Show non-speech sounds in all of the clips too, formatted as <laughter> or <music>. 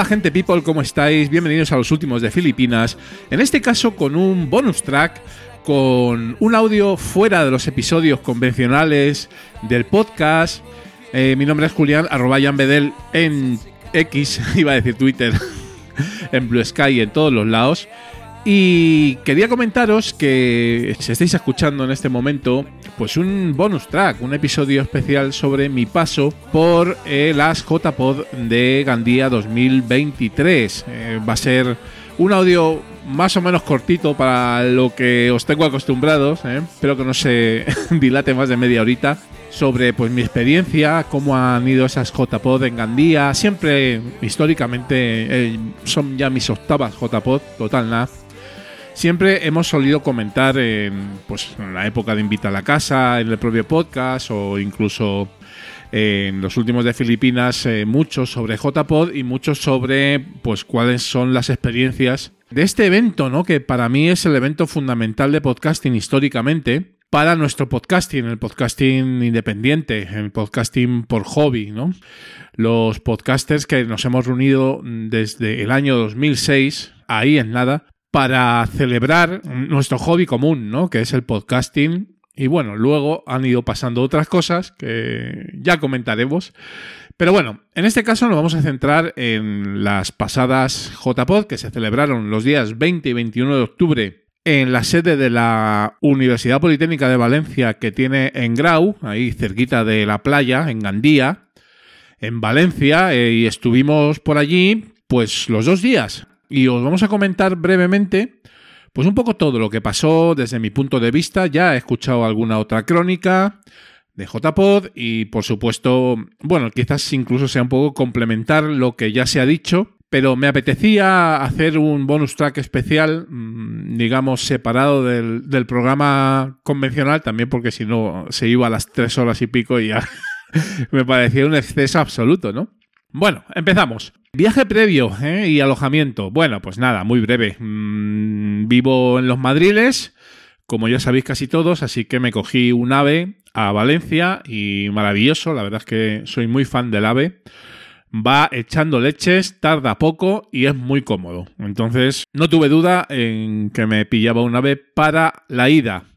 Hola gente people, ¿cómo estáis? Bienvenidos a los últimos de Filipinas. En este caso con un bonus track, con un audio fuera de los episodios convencionales del podcast. Eh, mi nombre es Julián, arroba Bedel en X, <laughs> iba a decir Twitter, <laughs> en Blue Sky, en todos los lados. Y quería comentaros que si estáis escuchando en este momento, pues un bonus track, un episodio especial sobre mi paso por eh, las JPod de Gandía 2023. Eh, va a ser un audio más o menos cortito para lo que os tengo acostumbrados, eh. espero que no se <laughs> dilate más de media horita sobre pues mi experiencia, cómo han ido esas JPod en Gandía. Siempre históricamente son ya mis octavas JPod, total nada. Siempre hemos solido comentar en, pues, en la época de Invita a la Casa, en el propio podcast o incluso en los últimos de Filipinas eh, mucho sobre JPod y mucho sobre pues cuáles son las experiencias de este evento, ¿no? Que para mí es el evento fundamental de podcasting históricamente para nuestro podcasting, el podcasting independiente, el podcasting por hobby, ¿no? Los podcasters que nos hemos reunido desde el año 2006, ahí en nada, para celebrar nuestro hobby común, ¿no? Que es el podcasting. Y bueno, luego han ido pasando otras cosas que ya comentaremos. Pero bueno, en este caso nos vamos a centrar en las pasadas JPod que se celebraron los días 20 y 21 de octubre en la sede de la Universidad Politécnica de Valencia que tiene en Grau, ahí cerquita de la playa, en Gandía, en Valencia, eh, y estuvimos por allí pues los dos días y os vamos a comentar brevemente pues un poco todo lo que pasó desde mi punto de vista. Ya he escuchado alguna otra crónica de JPod y por supuesto, bueno, quizás incluso sea un poco complementar lo que ya se ha dicho, pero me apetecía hacer un bonus track especial, mm, digamos, separado del, del programa convencional, también porque si no se iba a las tres horas y pico y ya <laughs> me parecía un exceso absoluto, ¿no? Bueno, empezamos. Viaje previo ¿eh? y alojamiento. Bueno, pues nada, muy breve. Mm, vivo en los Madriles, como ya sabéis casi todos, así que me cogí un AVE a Valencia y maravilloso, la verdad es que soy muy fan del AVE. Va echando leches, tarda poco y es muy cómodo. Entonces, no tuve duda en que me pillaba un AVE para la ida.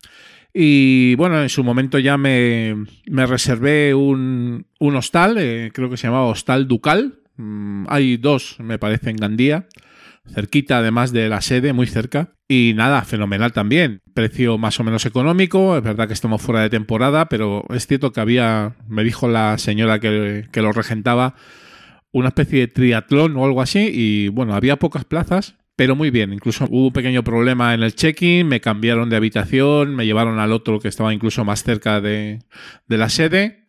Y bueno, en su momento ya me, reservé un, hostal, eh, creo que se llamaba Hostal Ducal, Mm, hay dos, me parece, en Gandía, cerquita además de la sede, muy cerca. Y nada, fenomenal también. Precio más o menos económico, es verdad que estamos fuera de temporada, pero es cierto que había, me dijo la señora que, que lo regentaba, una especie de triatlón o algo así, y bueno, había pocas plazas, pero muy bien. Incluso hubo un pequeño problema en el check-in, me cambiaron de habitación, me llevaron al otro que estaba incluso más cerca de, la sede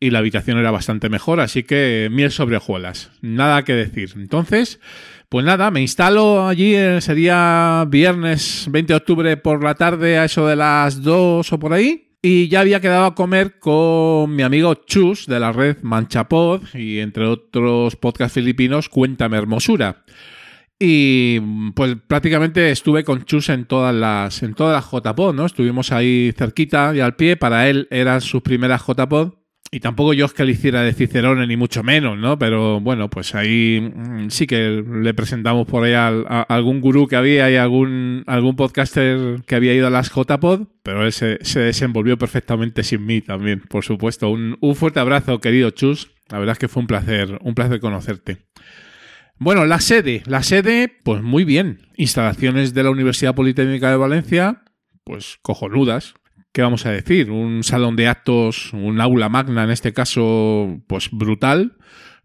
y la habitación era bastante mejor, así que miel sobre hojuelas, nada que decir. Entonces, pues nada, me instalo allí, eh, sería viernes 20 de octubre por la tarde a eso de las 2 o por ahí. Y ya había quedado a comer con mi amigo Chus de la red Manchapod y entre otros podcasts filipinos Cuéntame Hermosura. Y pues prácticamente estuve con Chus en todas las en todas las JPod, ¿no? Estuvimos ahí cerquita y al pie, para él eran sus primeras JPod y tampoco yo es que le hiciera de Cicerone, ni mucho menos, ¿no? Pero bueno, pues ahí mm, sí que le presentamos por ahí a, algún gurú que había y algún, algún podcaster que había ido a las JPod, pero él se, desenvolvió perfectamente sin mí también, por supuesto. Un, un fuerte abrazo, querido Chus. La verdad es que fue un placer, un placer conocerte. Bueno, la sede. La sede, pues muy bien. Instalaciones de la Universidad Politécnica de Valencia, pues cojonudas. ¿qué vamos a decir? Un salón de actos, un aula magna en este caso, pues brutal,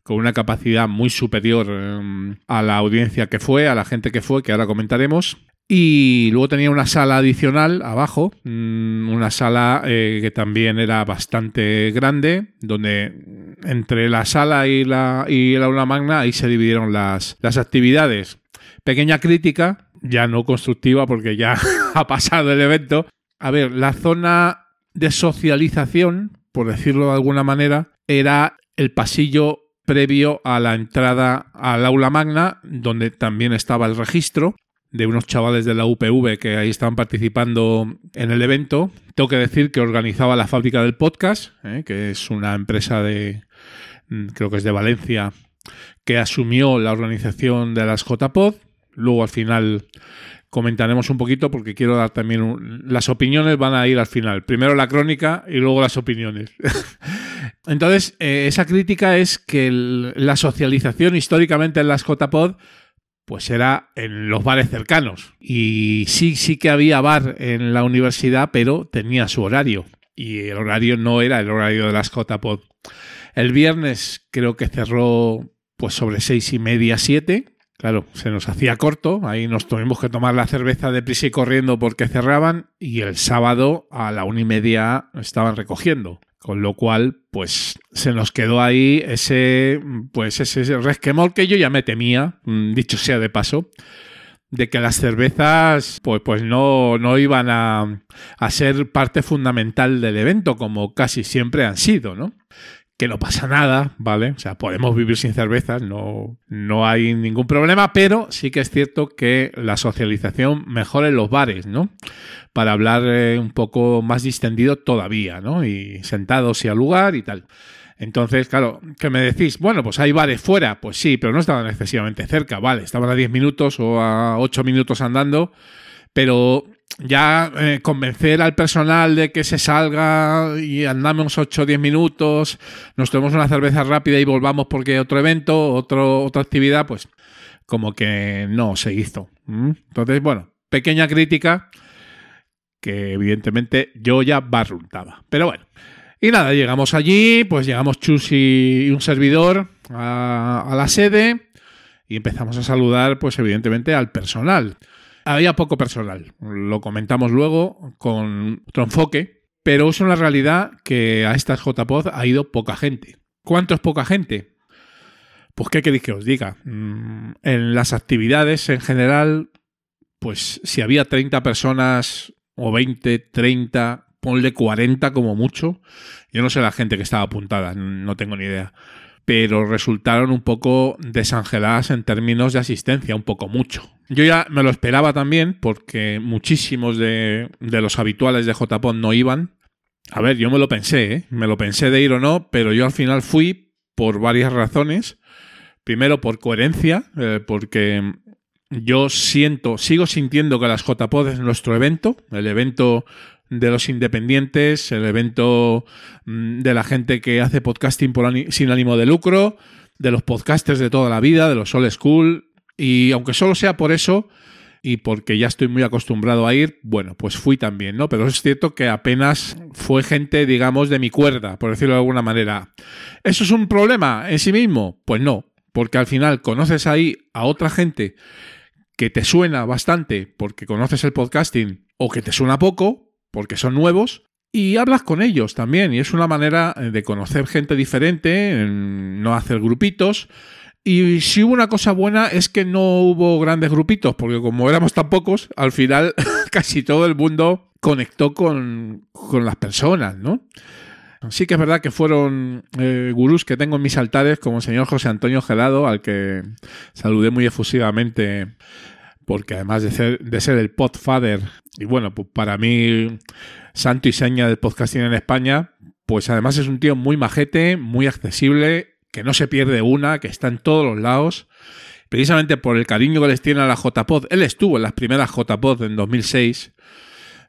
con una capacidad muy superior em, a la audiencia que fue, a la gente que fue, que ahora comentaremos. Y luego tenía una sala adicional abajo, mm, una sala eh, que también era bastante grande, donde entre la sala y, la, y el aula magna ahí se dividieron las, las actividades. Pequeña crítica, ya no constructiva porque ya <laughs> ha pasado el evento, a ver, la zona de socialización, por decirlo de alguna manera, era el pasillo previo a la entrada al aula magna, donde también estaba el registro de unos chavales de la UPV que ahí estaban participando en el evento. Tengo que decir que organizaba la fábrica del podcast, ¿eh? que es una empresa de, mm, creo que es de Valencia, que asumió la organización de las JPod. Luego al final comentaremos un poquito porque quiero dar también las opiniones van a ir al final. Primero la crónica y luego las opiniones. <laughs> Entonces, eh, esa crítica es que la socialización históricamente en las JPod pues era en los bares cercanos. Y sí, sí que había bar en la universidad, pero tenía su horario. Y el horario no era el horario de las JPod. El viernes creo que cerró pues sobre seis y media, siete Claro, se nos hacía corto, ahí nos tuvimos que tomar la cerveza de prisa y corriendo porque cerraban y el sábado a la una y media estaban recogiendo. Con lo cual, pues se nos quedó ahí ese, pues ese resquemor que yo ya me temía, mm, dicho sea de paso, de que las cervezas pues, pues no, no iban a, a ser parte fundamental del evento, como casi siempre han sido, ¿no? Que no pasa nada, ¿vale? O sea, podemos vivir sin cervezas, no, no hay ningún problema, pero sí que es cierto que la socialización mejora en los bares, ¿no? Para hablar eh, un poco más distendido todavía, ¿no? Y sentados y al lugar y tal. Entonces, claro, ¿qué me decís? Bueno, pues hay bares fuera, pues sí, pero no estaban excesivamente cerca, ¿vale? Estaban a 10 minutos o a 8 minutos andando, pero ya eh, convencer al personal de que se salga y andamos 8 o 10 minutos, nos tomemos una cerveza rápida y volvamos porque otro evento, otro, otra actividad, pues como que no se hizo. Entonces, bueno, pequeña crítica que evidentemente yo ya barruntaba. Pero bueno. Y nada, llegamos allí, pues llegamos Chus y un servidor a, a la sede y empezamos a saludar, pues evidentemente al personal había poco personal. Lo comentamos luego con otro enfoque, pero es una realidad que a estas JPod ha ido poca gente. ¿Cuánto es poca gente? Pues qué queréis que os diga. Mm, en las actividades en general, pues si había 30 personas o 20, 30, ponle 40 como mucho. Yo no sé la gente que estaba apuntada, no tengo ni idea pero resultaron un poco desangeladas en términos de asistencia, un poco mucho. Yo ya me lo esperaba también porque muchísimos de, los habituales de JPOD no iban. A ver, yo me lo pensé, ¿eh? me lo pensé de ir o no, pero yo al final fui por varias razones. Primero por coherencia, eh, porque yo siento, sigo sintiendo que las JPOD es nuestro evento, el evento de los independientes, el evento mm, de la gente que hace podcasting sin ánimo de lucro, de los podcasters de toda la vida, de los old school. Y aunque solo sea por eso, y porque ya estoy muy acostumbrado a ir, bueno, pues fui también, ¿no? Pero es cierto que apenas fue gente, digamos, de mi cuerda, por decirlo de alguna manera. ¿Eso es un problema en sí mismo? Pues no, porque al final conoces ahí a otra gente que te suena bastante porque conoces el podcasting o que te suena poco, porque son nuevos, y hablas con ellos también. Y es una manera eh, de conocer gente diferente, no hacer grupitos. Y si hubo una cosa buena es que no hubo grandes grupitos, porque como éramos tan pocos, al final <laughs> casi todo el mundo conectó con, las personas, ¿no? Sí que es verdad que fueron eh, gurús que tengo en mis altares, como el señor José Antonio Gelado, al que saludé muy efusivamente porque además de ser, de ser el podfather, y bueno, pues para mí, santo y seña del podcasting en España, pues además es un tío muy majete, muy accesible, que no se pierde una, que está en todos los lados. Precisamente por el cariño que les tiene a la JPod. Él estuvo en las primeras JPod en 2006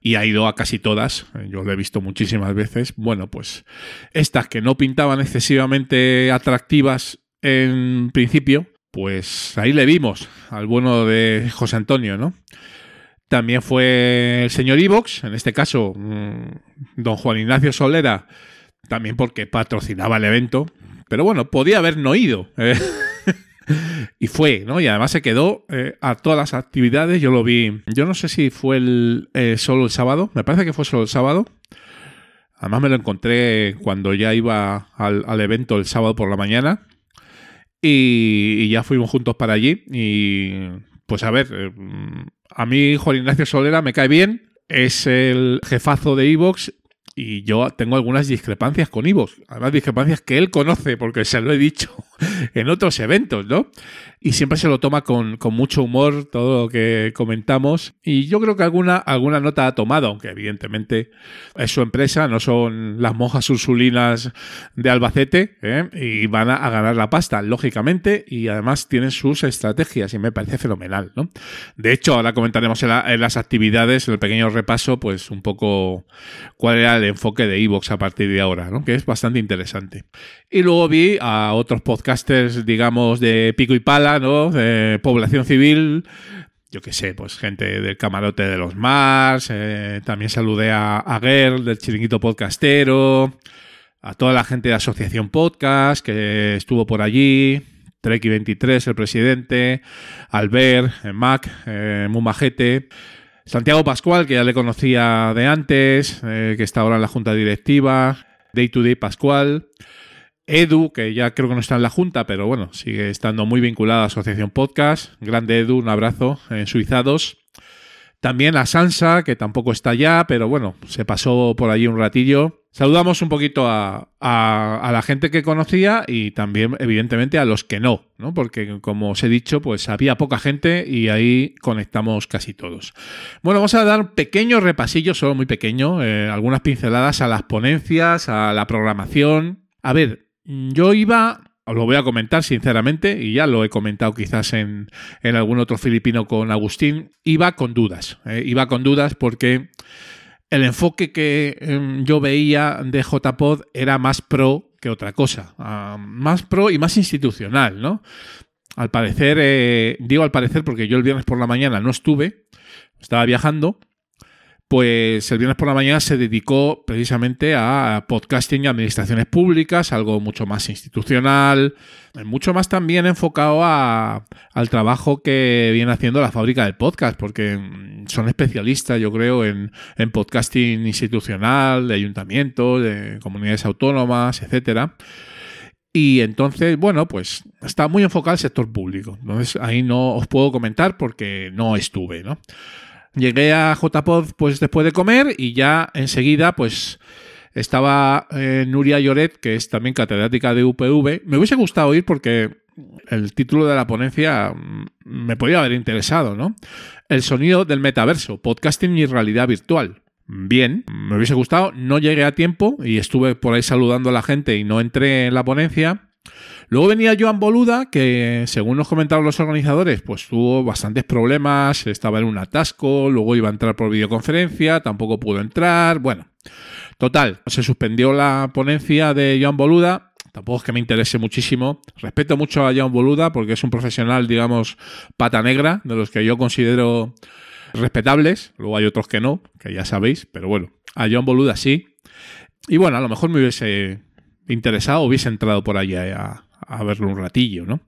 y ha ido a casi todas. Yo lo he visto muchísimas veces. Bueno, pues estas que no pintaban excesivamente atractivas en principio, pues ahí le vimos al bueno de José Antonio, ¿no? También fue el señor Ivox, en este caso, mm, don Juan Ignacio Solera, también porque patrocinaba el evento. Pero bueno, podía haber no ido. ¿eh? <laughs> y fue, ¿no? Y además se quedó eh, a todas las actividades. Yo lo vi. Yo no sé si fue el, eh, solo el sábado. Me parece que fue solo el sábado. Además me lo encontré cuando ya iba al, al evento el sábado por la mañana. Y, ya fuimos juntos para allí. Y pues a ver, eh, a mí Juan Ignacio Solera me cae bien. Es el jefazo de Evox y yo tengo algunas discrepancias con Evox. Además, discrepancias que él conoce porque se lo he dicho. <laughs> en otros eventos, ¿no? Y siempre se lo toma con, mucho humor todo lo que comentamos. Y yo creo que alguna, alguna nota ha tomado, aunque evidentemente es su empresa, no son las monjas ursulinas de Albacete, ¿eh? y van a, ganar la pasta, lógicamente, y además tienen sus estrategias, y me parece fenomenal, ¿no? De hecho, ahora comentaremos en, en las actividades, en el pequeño repaso, pues un poco cuál era el enfoque de Evox a partir de ahora, ¿no? Que es bastante interesante. Y luego vi a otros podcasters, digamos, de pico y pala, población civil, yo qué sé, pues gente del camarote de los Mars, eh, también saludé a, a Girl del chiringuito podcastero, a toda la gente de Asociación Podcast que estuvo por allí, Treki23, el presidente, Albert, eh, Mac, eh, Mumajete, Santiago Pascual, que ya le conocía de antes, eh, que está ahora en la junta directiva, Day to Day Pascual, Edu, que ya creo que no está en la Junta, pero bueno, sigue estando muy vinculado a Asociación Podcast. Grande Edu, un abrazo en Suizados. También a Sansa, que tampoco está ya, pero bueno, se pasó por allí un ratillo. Saludamos un poquito a, la gente que conocía y también, evidentemente, a los que no, ¿no? Porque, como os he dicho, pues había poca gente y ahí conectamos casi todos. Bueno, vamos a dar un pequeño repasillo, solo muy pequeño, eh, algunas pinceladas a las ponencias, a la programación. A ver, yo iba, lo voy a comentar sinceramente, y ya lo he comentado quizás en, algún otro filipino con Agustín, iba con dudas. Eh, iba con dudas porque el enfoque que em, yo veía de JPod era más pro que otra cosa. Ah, más pro y más institucional, ¿no? Al parecer, eh, digo al parecer porque yo el viernes por la mañana no estuve, estaba viajando pues el viernes por la mañana se dedicó precisamente a podcasting y administraciones públicas, algo mucho más institucional, mucho más también enfocado al trabajo que viene haciendo la fábrica del podcast, porque son especialistas, yo creo, en, podcasting institucional, de ayuntamientos, de comunidades autónomas, etcétera. Y entonces, bueno, pues está muy enfocado al sector público. Entonces ahí no os puedo comentar porque no estuve, ¿no? Llegué a JPod pues después de comer y ya enseguida pues estaba eh, Nuria Lloret, que es también catedrática de UPV. Me hubiese gustado ir porque el título de la ponencia mm, me podía haber interesado, ¿no? El sonido del metaverso, podcasting y realidad virtual. Bien, me hubiese gustado, no llegué a tiempo y estuve por ahí saludando a la gente y no entré en la ponencia. Luego venía Joan Boluda, que según nos comentaron los organizadores, pues tuvo bastantes problemas, estaba en un atasco, luego iba a entrar por videoconferencia, tampoco pudo entrar, bueno. Total, se suspendió la ponencia de Joan Boluda, tampoco es que me interese muchísimo. Respeto mucho a Joan Boluda porque es un profesional, digamos, pata negra, de los que yo considero respetables. Luego hay otros que no, que ya sabéis, pero bueno, a Joan Boluda sí. Y bueno, a lo mejor me hubiese interesado, hubiese entrado por allí a, a verlo un ratillo, ¿no?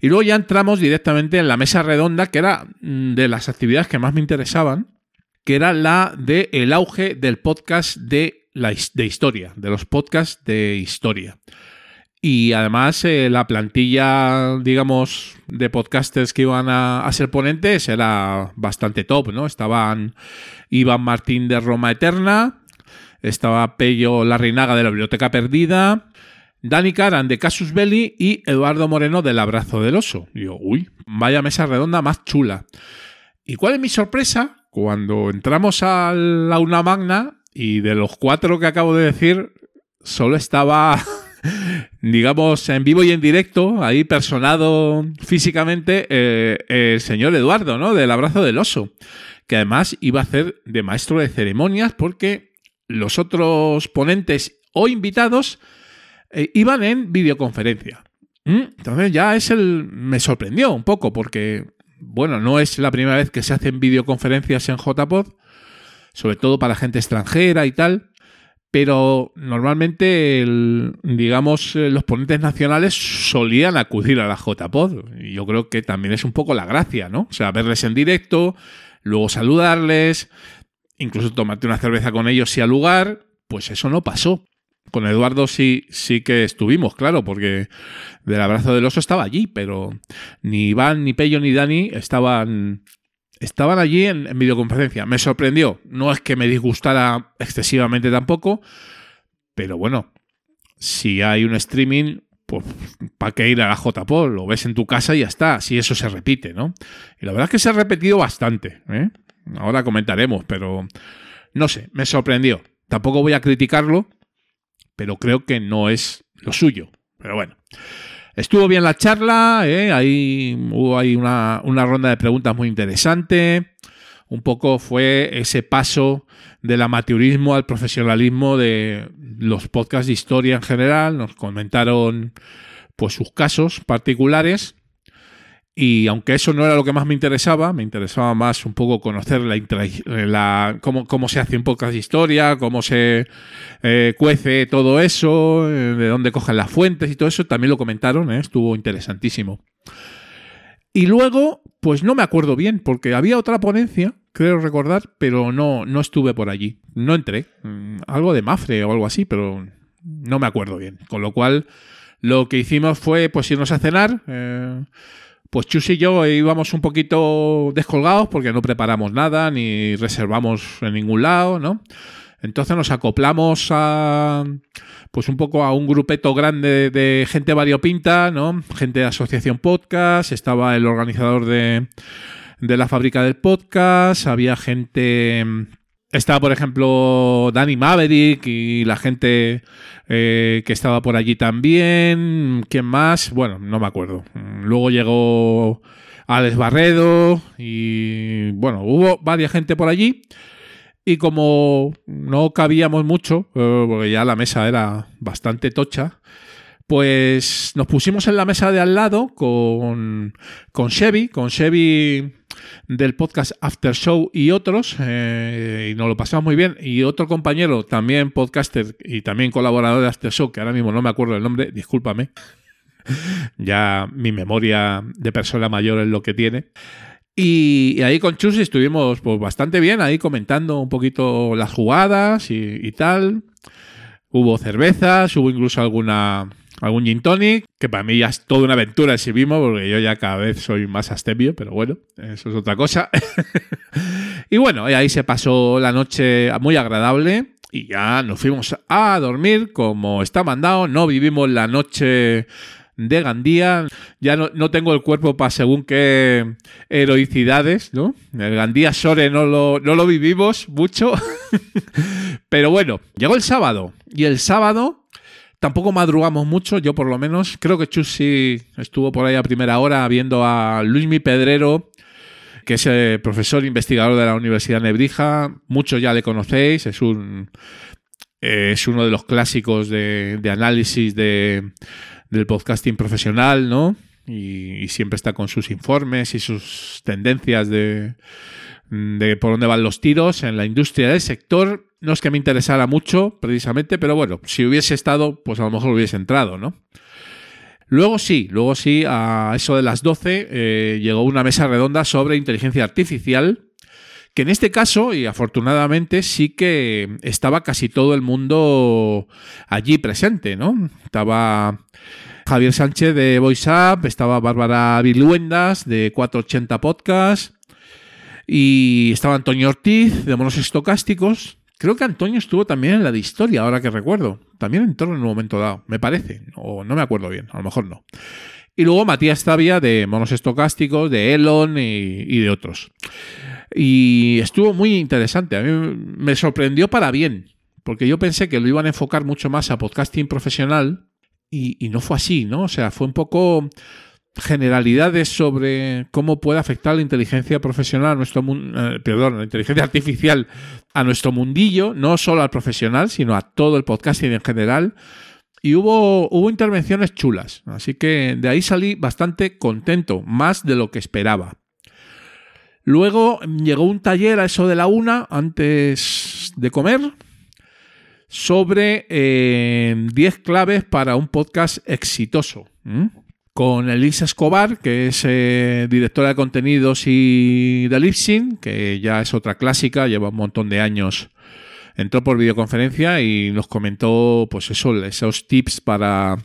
Y luego ya entramos directamente en la mesa redonda, que era mm, de las actividades que más me interesaban, que era la de el auge del podcast de, la, de historia, de los podcasts de historia. Y además eh, la plantilla, digamos, de podcasters que iban a, a, ser ponentes era bastante top, ¿no? Estaban Iván Martín de Roma Eterna, estaba Pello Larrinaga de la Biblioteca Perdida, Dani Caran de Casus Belli y Eduardo Moreno del Abrazo del Oso. Yo, uy, vaya mesa redonda más chula. ¿Y cuál es mi sorpresa? Cuando entramos a la una magna y de los cuatro que acabo de decir, solo estaba, <laughs> digamos, en vivo y en directo, ahí personado físicamente, eh, el señor Eduardo, ¿no? Del Abrazo del Oso. Que además iba a hacer de maestro de ceremonias porque los otros ponentes o invitados eh, iban en videoconferencia. ¿Mm? Entonces ya es el... me sorprendió un poco porque, bueno, no es la primera vez que se hacen videoconferencias en JPod, sobre todo para gente extranjera y tal, pero normalmente, digamos, eh, los ponentes nacionales solían acudir a la JPod. Yo creo que también es un poco la gracia, ¿no? O sea, verles en directo, luego saludarles, incluso tomarte una cerveza con ellos si al lugar, pues eso no pasó. Con Eduardo sí, sí que estuvimos, claro, porque del abrazo del oso estaba allí, pero ni Iván, ni Pello, ni Dani estaban, estaban allí en, en videoconferencia. Me sorprendió. No es que me disgustara excesivamente tampoco, pero bueno, si hay un streaming, pues ¿para qué ir a la JPOL? Lo ves en tu casa y ya está, si eso se repite, ¿no? Y la verdad es que se ha repetido bastante, ¿eh? Ahora comentaremos, pero no sé, me sorprendió. Tampoco voy a criticarlo, pero creo que no es lo suyo. Pero bueno. Estuvo bien la charla, ¿eh? ahí hubo ahí una, una ronda de preguntas muy interesante. Un poco fue ese paso del amateurismo al profesionalismo de los podcasts de historia en general. Nos comentaron pues sus casos particulares y aunque eso no era lo que más me interesaba, me interesaba más un poco conocer la, cómo, se hace un podcast de historia, cómo se eh, cuece todo eso, eh, de dónde cogen las fuentes y todo eso, también lo comentaron, ¿eh? estuvo interesantísimo. Y luego, pues no me acuerdo bien, porque había otra ponencia, creo recordar, pero no, no estuve por allí. No entré. Mm, algo de Mafre o algo así, pero no me acuerdo bien. Con lo cual, lo que hicimos fue pues irnos a cenar. Pues Chus y yo íbamos un poquito descolgados porque no preparamos nada ni reservamos en ningún lado, ¿no? Entonces nos acoplamos a pues un poco a un grupeto grande de gente variopinta, ¿no? Gente de Asociación Podcast, estaba el organizador de, de la fábrica del podcast, había gente estaba, por ejemplo, Danny Maverick y la gente eh, que estaba por allí también. ¿Quién más? Bueno, no me acuerdo. Luego llegó Alex Barredo y bueno, hubo varias gente por allí. Y como no cabíamos mucho, eh, porque ya la mesa era bastante tocha, pues nos pusimos en la mesa de al lado con, con Chevy, con Chevy del podcast After Show y otros, eh, y nos lo pasamos muy bien. Y otro compañero, también podcaster y también colaborador de After Show, que ahora mismo no me acuerdo el nombre, discúlpame. <laughs> ya mi memoria de persona mayor es lo que tiene. Y, ahí con Chus estuvimos pues, bastante bien, ahí comentando un poquito las jugadas y tal. Hubo cervezas, hubo incluso alguna algún gin tonic, que para mí ya es toda una aventura si vimos, porque yo ya cada vez soy más astemio, pero bueno, eso es otra cosa. <laughs> y bueno, ahí se pasó la noche muy agradable y ya nos fuimos a dormir como está mandado, no vivimos la noche de Gandía. Ya no, tengo el cuerpo para según qué heroicidades, ¿no? El Gandía Sore no lo, no lo vivimos mucho. <laughs> Pero bueno, llegó el sábado. Y el sábado Tampoco madrugamos mucho, yo por lo menos. Creo que Chus sí estuvo por ahí a primera hora viendo a Luismi Pedrero, que es el profesor investigador de la Universidad Nebrija. Muchos ya le conocéis, es un es uno de los clásicos de, análisis de, del podcasting profesional, ¿no? y, siempre está con sus informes y sus tendencias de, de por dónde van los tiros en la industria del sector. No es que me interesara mucho, precisamente, pero bueno, si hubiese estado, pues a lo mejor hubiese entrado, ¿no? Luego sí, luego sí, a eso de las 12 eh, llegó una mesa redonda sobre inteligencia artificial, que en este caso, y afortunadamente, sí que estaba casi todo el mundo allí presente, ¿no? Estaba Javier Sánchez de VoiceUp, estaba Bárbara Viluendas de 480 Podcast, y estaba Antonio Ortiz de Monos Estocásticos. Creo que Antonio estuvo también en la de historia, ahora que recuerdo. También entró en un momento dado, me parece. O no me acuerdo bien, a lo mejor no. Y luego Matías Tavia de Monos Estocásticos, de Elon y, de otros. Y estuvo muy interesante. A mí me sorprendió para bien. Porque yo pensé que lo iban a enfocar mucho más a podcasting profesional. Y, y no fue así, ¿no? O sea, fue un poco generalidades sobre cómo puede afectar la inteligencia profesional a nuestro eh, perdón, la inteligencia artificial a nuestro mundillo, no solo al profesional, sino a todo el podcasting en general. Y hubo, hubo intervenciones chulas, así que de ahí salí bastante contento, más de lo que esperaba. Luego llegó un taller a eso de la una, antes de comer, sobre 10 eh, claves para un podcast exitoso con Elisa Escobar, que es eh, directora de contenidos y de Lipsyn, que ya es otra clásica, lleva un montón de años. Entró por videoconferencia y nos comentó, pues eso, esos tips para,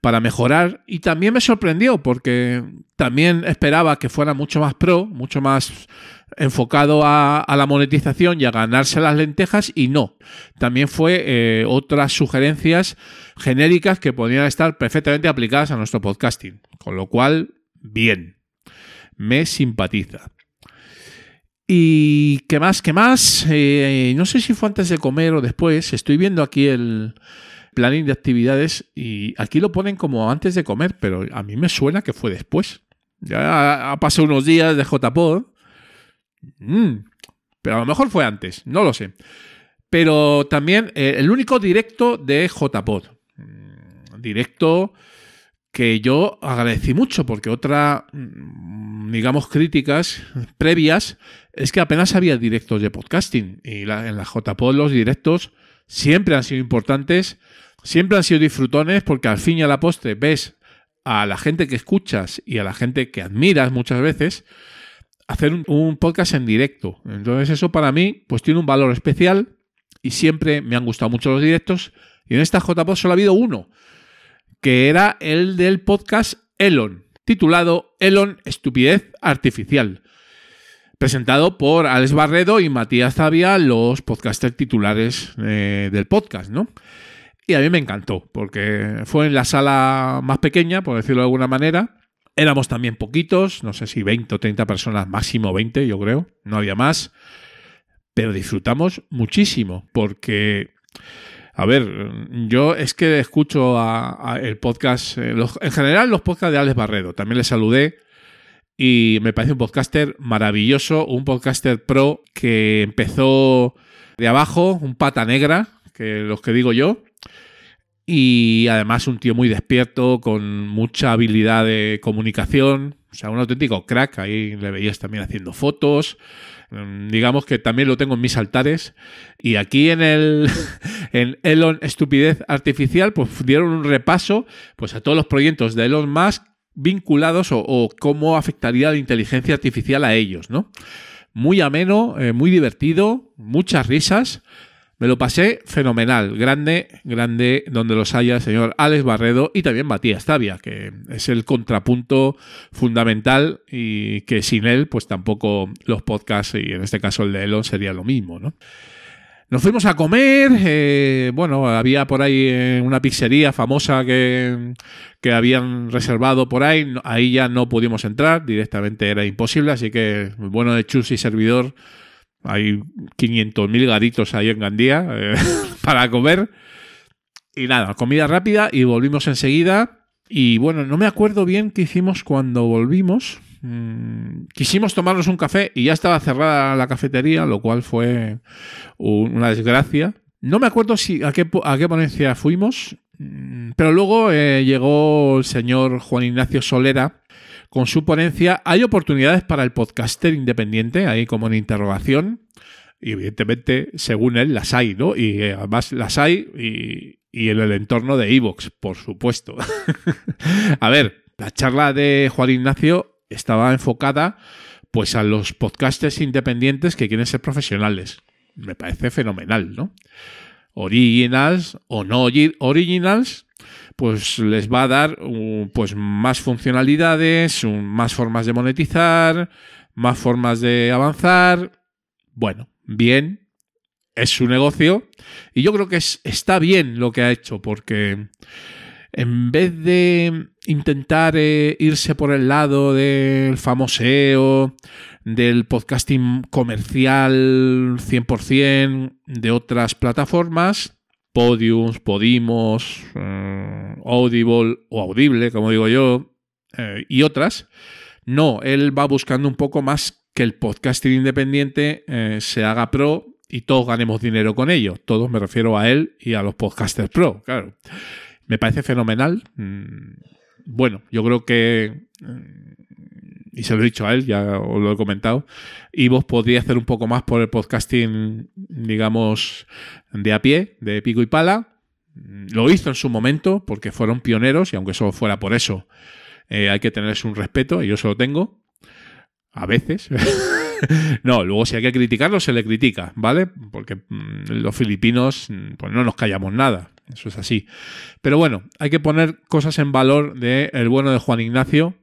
para mejorar y también me sorprendió porque también esperaba que fuera mucho más pro, mucho más enfocado a, la monetización y a ganarse las lentejas y no. También fue eh, otras sugerencias genéricas que podrían estar perfectamente aplicadas a nuestro podcasting. Con lo cual, bien. Me simpatiza. ¿Y qué más? ¿Qué más? Eh, no sé si fue antes de comer o después. Estoy viendo aquí el planning de actividades y aquí lo ponen como antes de comer, pero a mí me suena que fue después. Ya ha pasado unos días de JPod Mm, pero a lo mejor fue antes, no lo sé. Pero también eh, el único directo de JPod. Mm, directo que yo agradecí mucho porque otra, mm, digamos, críticas previas es que apenas había directos de podcasting y en la JPod los directos siempre han sido importantes, siempre han sido disfrutones porque al fin y a la postre ves a la gente que escuchas y a la gente que admiras muchas veces hacer un, podcast en directo. Entonces eso para mí pues tiene un valor especial y siempre me han gustado mucho los directos. Y en esta JPod solo ha habido uno, que era el del podcast Elon, titulado Elon Estupidez Artificial, presentado por Alex Barredo y Matías Zavia, los podcasters titulares eh, del podcast, ¿no? Y a mí me encantó, porque fue en la sala más pequeña, por decirlo de alguna manera, Éramos también poquitos, no sé si 20 o 30 personas, máximo 20 yo creo, no había más, pero disfrutamos muchísimo porque, a ver, yo es que escucho a, el podcast, eh, en general los podcasts de Alex Barredo, también le saludé y me parece un podcaster maravilloso, un podcaster pro que empezó de abajo, un pata negra, que los que digo yo, y además un tío muy despierto, con mucha habilidad de comunicación, o sea, un auténtico crack, ahí le veías también haciendo fotos, mm, digamos que también lo tengo en mis altares, y aquí en el <laughs> en Elon Estupidez Artificial, pues dieron un repaso pues, a todos los proyectos de Elon Musk vinculados o, cómo afectaría la inteligencia artificial a ellos, ¿no? Muy ameno, eh, muy divertido, muchas risas. Me lo pasé fenomenal, grande, grande, donde los haya el señor Alex Barredo y también Matías Tavia, que es el contrapunto fundamental y que sin él, pues tampoco los podcasts, y en este caso el de Elon, sería lo mismo, ¿no? Nos fuimos a comer, eh, bueno, había por ahí eh, una pizzería famosa que, que, habían reservado por ahí, ahí ya no pudimos entrar, directamente era imposible, así que bueno de Chus y servidor hay 500.000 garitos ahí en Gandía eh, <laughs> para comer. Y nada, comida rápida y volvimos enseguida. Y bueno, no me acuerdo bien qué hicimos cuando volvimos. Mm, quisimos tomarnos un café y ya estaba cerrada la cafetería, lo cual fue una desgracia. No me acuerdo si a qué, a qué ponencia fuimos, mm, pero luego eh, llegó el señor Juan Ignacio Solera, con su ponencia. Hay oportunidades para el podcaster independiente, ahí como en interrogación. Y evidentemente, según él, las hay, ¿no? Y eh, además las hay y, en el entorno de Evox, por supuesto. <laughs> a ver, la charla de Juan Ignacio estaba enfocada pues a los podcasters independientes que quieren ser profesionales. Me parece fenomenal, ¿no? Originals o no originals, pues les va a dar pues más funcionalidades, más formas de monetizar, más formas de avanzar. Bueno, bien, es su negocio y yo creo que está bien lo que ha hecho porque en vez de intentar eh, irse por el lado del famoseo, del podcasting comercial 100% de otras plataformas, Podiums, Podimos, eh, Audible o Audible, como digo yo, eh, y otras. No, él va buscando un poco más que el podcasting independiente eh, se haga pro y todos ganemos dinero con ello. Todos me refiero a él y a los podcasters pro, claro. Me parece fenomenal. Mm, bueno, yo creo que y se lo he dicho a él, ya os lo he comentado, y vos podría hacer un poco más por el podcasting, digamos, de a pie, de pico y pala. Lo hizo en su momento porque fueron pioneros y aunque solo fuera por eso, eh, hay que tenerles un respeto y yo se lo tengo. A veces. <laughs> no, luego si hay que criticarlo, se le critica, ¿vale? Porque mm, los filipinos, mm, pues no nos callamos nada. Eso es así. Pero bueno, hay que poner cosas en valor de el bueno de Juan Ignacio,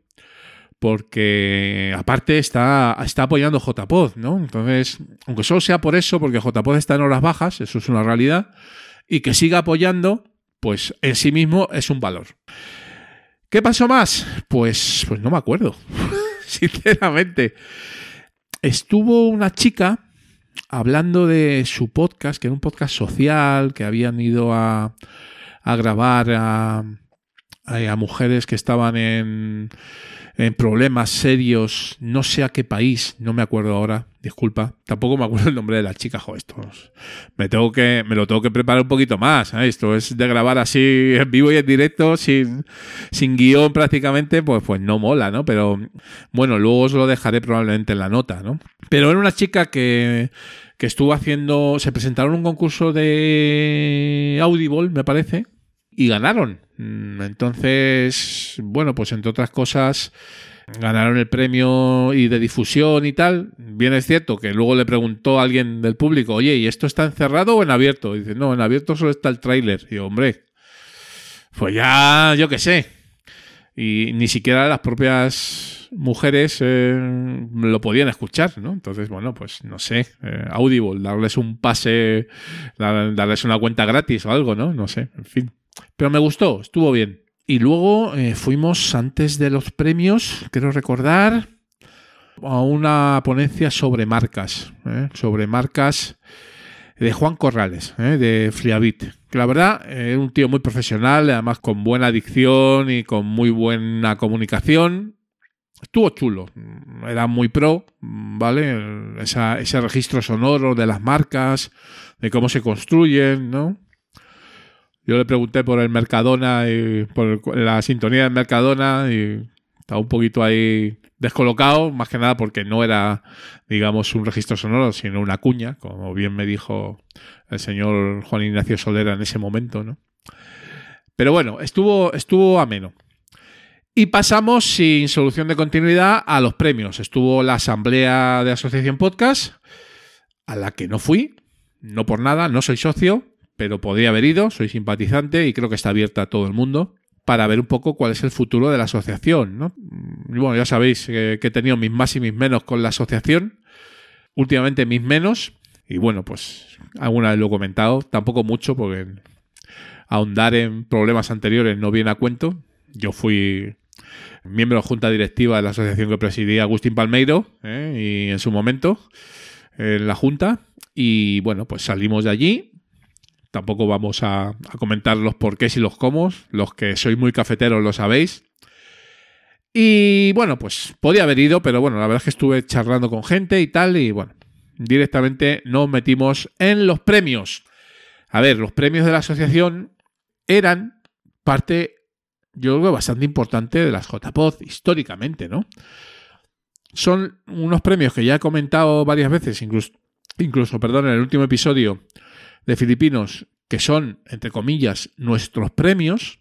porque aparte está, está apoyando JPod, ¿no? Entonces, aunque solo sea por eso, porque JPod está en horas bajas, eso es una realidad, y que siga apoyando, pues en sí mismo es un valor. ¿Qué pasó más? Pues, pues no me acuerdo, <laughs> sinceramente. Estuvo una chica hablando de su podcast, que era un podcast social, que habían ido a, a grabar a, a mujeres que estaban en en problemas serios, no sé a qué país, no me acuerdo ahora, disculpa, tampoco me acuerdo el nombre de la chica, jo, esto me tengo que me lo tengo que preparar un poquito más, ¿eh? esto es de grabar así en vivo y en directo sin, sin guion prácticamente, pues pues no mola, ¿no? Pero bueno, luego os lo dejaré probablemente en la nota, ¿no? Pero era una chica que que estuvo haciendo, se presentaron un concurso de Audible, me parece, y ganaron. Mm, entonces, bueno, pues entre otras cosas, ganaron el premio y de difusión y tal. Bien es cierto que luego le preguntó a alguien del público, oye, ¿y esto está encerrado o en abierto? Y dice, no, en abierto solo está el tráiler. Y hombre, pues ya, yo qué sé. Y ni siquiera las propias mujeres eh, lo podían escuchar, ¿no? Entonces, bueno, pues no sé, eh, Audible, darles un pase, darles una cuenta gratis o algo, ¿no? No sé, en fin. Pero me gustó, estuvo bien. Y luego eh, fuimos antes de los premios, quiero recordar, a una ponencia sobre marcas, ¿eh? sobre marcas de Juan Corrales, ¿eh? de Fliabit. Que la verdad es un tío muy profesional, además con buena dicción y con muy buena comunicación. Estuvo chulo, era muy pro, ¿vale? ese registro sonoro de las marcas, de cómo se construyen, ¿no? Yo le pregunté por el Mercadona y por la sintonía del Mercadona y estaba un poquito ahí descolocado, más que nada porque no era, digamos, un registro sonoro, sino una cuña, como bien me dijo el señor Juan Ignacio Solera en ese momento, ¿no? Pero bueno, estuvo, estuvo ameno. Y pasamos sin solución de continuidad a los premios. Estuvo la asamblea de Asociación Podcast, a la que no fui, no por nada, no soy socio, pero podría haber ido, soy simpatizante y creo que está abierta a todo el mundo para ver un poco cuál es el futuro de la asociación. ¿no? bueno, ya sabéis que, he tenido mis más y mis menos con la asociación, últimamente mis menos, y bueno, pues alguna vez lo he comentado, tampoco mucho porque ahondar en problemas anteriores no viene a cuento. Yo fui miembro de junta directiva de la asociación que presidía Agustín Palmeiro ¿eh? y en su momento en la junta y bueno pues salimos de allí Tampoco vamos a, comentar los porqués y los cómo. Los que sois muy cafeteros lo sabéis. Y bueno, pues podía haber ido, pero bueno, la verdad es que estuve charlando con gente y tal, y bueno, directamente nos metimos en los premios. A ver, los premios de la asociación eran parte, yo creo, bastante importante de las JPOD históricamente, ¿no? Son unos premios que ya he comentado varias veces, incluso, incluso perdón, en el último episodio de filipinos que son, entre comillas, nuestros premios.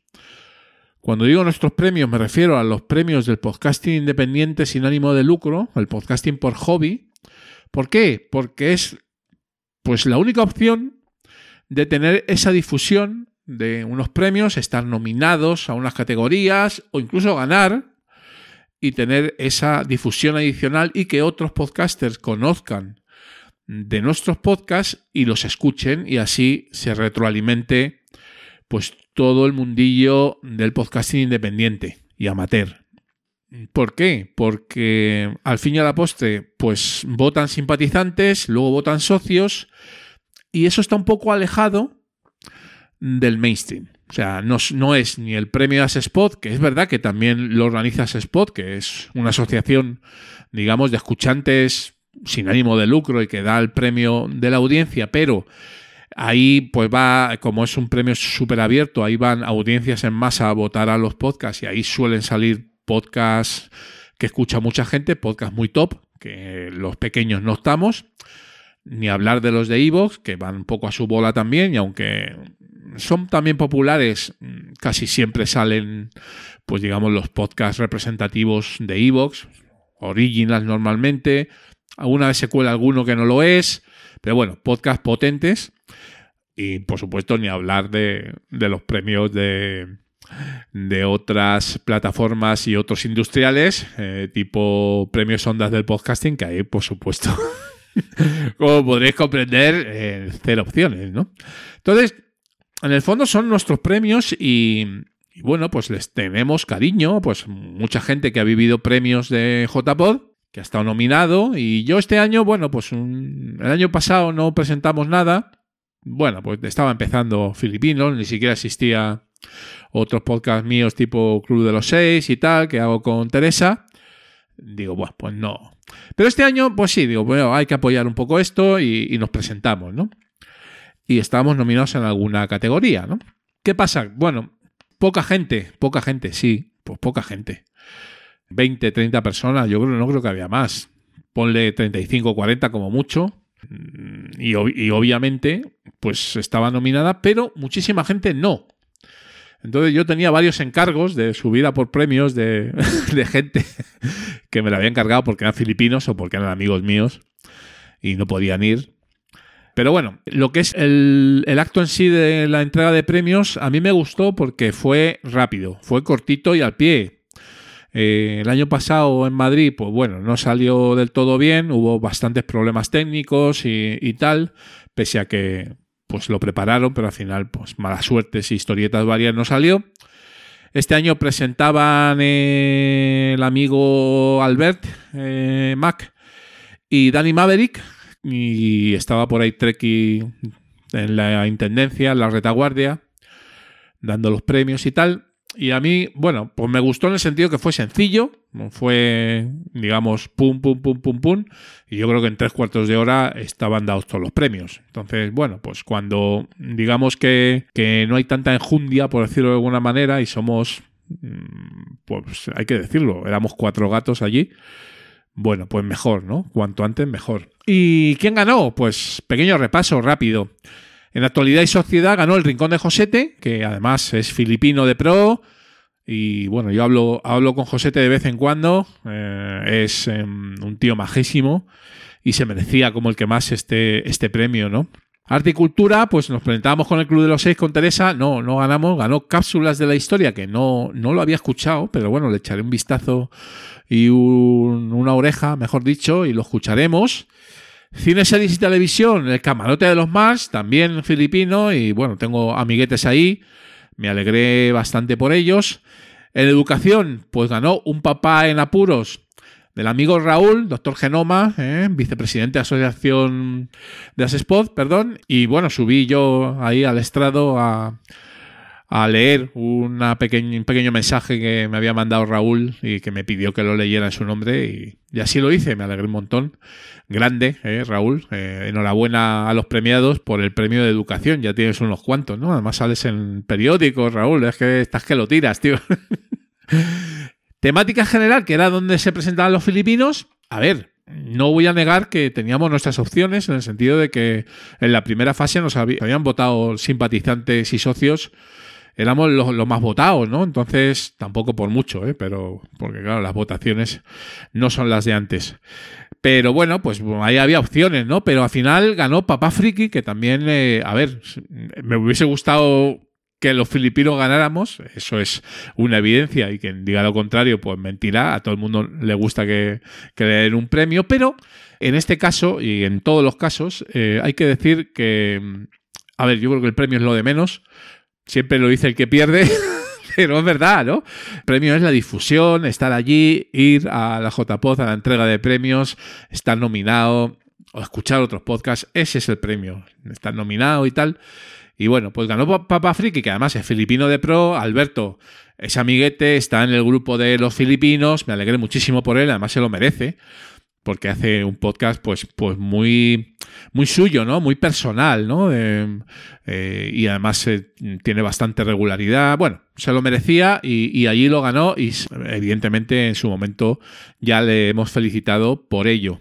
Cuando digo nuestros premios me refiero a los premios del podcasting independiente sin ánimo de lucro, el podcasting por hobby. ¿Por qué? Porque es pues la única opción de tener esa difusión de unos premios, estar nominados a unas categorías o incluso ganar y tener esa difusión adicional y que otros podcasters conozcan de nuestros podcasts y los escuchen y así se retroalimente pues todo el mundillo del podcasting independiente y amateur. ¿Por qué? Porque al fin y a la postre, pues votan simpatizantes, luego votan socios, y eso está un poco alejado del mainstream. O sea, no, es ni el premio Spot, que es verdad que también lo organiza Spot, que es una asociación, digamos, de escuchantes sin ánimo de lucro y que da el premio de la audiencia, pero ahí pues va, como es un premio súper abierto, ahí van audiencias en masa a votar a los podcasts y ahí suelen salir podcasts que escucha mucha gente, podcasts muy top, que los pequeños no estamos, ni hablar de los de Evox, que van un poco a su bola también, y aunque son también populares, casi siempre salen, pues digamos, los podcasts representativos de Evox, original normalmente, alguna vez se cuela alguno que no lo es, pero bueno, podcast potentes. Y por supuesto, ni hablar de, los premios de, de otras plataformas y otros industriales, eh, tipo premios ondas del podcasting, que hay, por supuesto, <laughs> como podréis comprender, eh, cero opciones, ¿no? Entonces, en el fondo son nuestros premios y, bueno, pues les tenemos cariño, pues mucha gente que ha vivido premios de JPod que ha estado nominado. Y yo este año, bueno, pues el año pasado no presentamos nada. Bueno, pues estaba empezando Filipinos, ni siquiera existía otros podcasts míos tipo Club de los Seis y tal, que hago con Teresa. Digo, bueno, pues no. Pero este año, pues sí, digo, bueno, hay que apoyar un poco esto y, y nos presentamos, ¿no? Y estábamos nominados en alguna categoría, ¿no? ¿Qué pasa? Bueno, poca gente, poca gente, sí, pues poca gente. 20, 30 personas, yo creo, no creo que había más. Ponle 35, 40 como mucho. Mm, y, obviamente, pues estaba nominada, pero muchísima gente no. Entonces yo tenía varios encargos de subida por premios <laughs> de, gente que me la había encargado porque eran filipinos o porque eran amigos míos y no podían ir. Pero bueno, lo que es el, el, acto en sí de la entrega de premios, a mí me gustó porque fue rápido, fue cortito y al pie. Eh, el año pasado en Madrid, pues bueno, no salió del todo bien, hubo bastantes problemas técnicos y, tal, pese a que pues lo prepararon, pero al final, pues malas suertes y historietas varias no salió. Este año presentaban eh, el amigo Albert eh, Mac y Danny Maverick, y estaba por ahí Treki en la intendencia, en la retaguardia, dando los premios y tal. Y a mí, bueno, pues me gustó en el sentido que fue sencillo, fue, digamos, pum, pum, pum, pum, pum, y yo creo que en tres cuartos de hora estaban dados todos los premios. Entonces, bueno, pues cuando digamos que, que no hay tanta enjundia, por decirlo de alguna manera, y somos, mm, pues hay que decirlo, éramos cuatro gatos allí, bueno, pues mejor, ¿no? Cuanto antes, mejor. ¿Y quién ganó? Pues pequeño repaso rápido. En actualidad y sociedad ganó el Rincón de Josete, que además es filipino de pro. Y bueno, yo hablo, hablo con Josete de vez en cuando. Eh, es em, un tío majísimo y se merecía como el que más este, este premio, ¿no? Arte y Cultura, pues nos presentábamos con el Club de los Seis con Teresa, no, no ganamos, ganó Cápsulas de la Historia, que no, no lo había escuchado, pero bueno, le echaré un vistazo y una oreja, mejor dicho, y lo escucharemos. Cine, series y televisión, El Camarote de los Mars, también filipino, y bueno, tengo amiguetes ahí, me alegré bastante por ellos. En educación, pues ganó Un papá en apuros del amigo Raúl, doctor Genoma, ¿eh? vicepresidente de Asociación de Asespod, perdón, y bueno, subí yo ahí al estrado a, a leer una pequeño, un pequeño mensaje que me había mandado Raúl y que me pidió que lo leyera en su nombre y, así lo hice, me alegré un montón. Grande, eh, Raúl. Eh, enhorabuena a los premiados por el premio de educación, ya tienes unos cuantos, ¿no? Además sales en periódicos, Raúl, es que estás que lo tiras, tío. <laughs> Temática general, que era donde se presentaban los filipinos. A ver, no voy a negar que teníamos nuestras opciones en el sentido de que en la primera fase nos habían votado simpatizantes y socios éramos los, más votados, ¿no? Entonces, tampoco por mucho, ¿eh? Pero, porque claro, las votaciones no son las de antes. Pero bueno, pues ahí había opciones, ¿no? Pero al final ganó Papá Friki, que también, eh, a ver, me hubiese gustado que los filipinos ganáramos, eso es una evidencia y quien diga lo contrario, pues mentirá, a todo el mundo le gusta que, le den un premio, pero en este caso y en todos los casos eh, hay que decir que, a ver, yo creo que el premio es lo de menos, Siempre lo dice el que pierde. <laughs> Pero es verdad, ¿no? El premio es la difusión, estar allí, ir a la JPOZ, a la entrega de premios, estar nominado o escuchar otros podcasts. Ese es el premio, estar nominado y tal. Y bueno, pues ganó Papa Friki, que además es filipino de pro. Alberto es amiguete, está en el grupo de los filipinos. Me alegré muchísimo por él, además se lo merece porque hace un podcast pues, pues muy, muy suyo, ¿no? Muy personal, ¿no? Eh, y además eh, tiene bastante regularidad. Bueno, se lo merecía y, allí lo ganó y evidentemente en su momento ya le hemos felicitado por ello.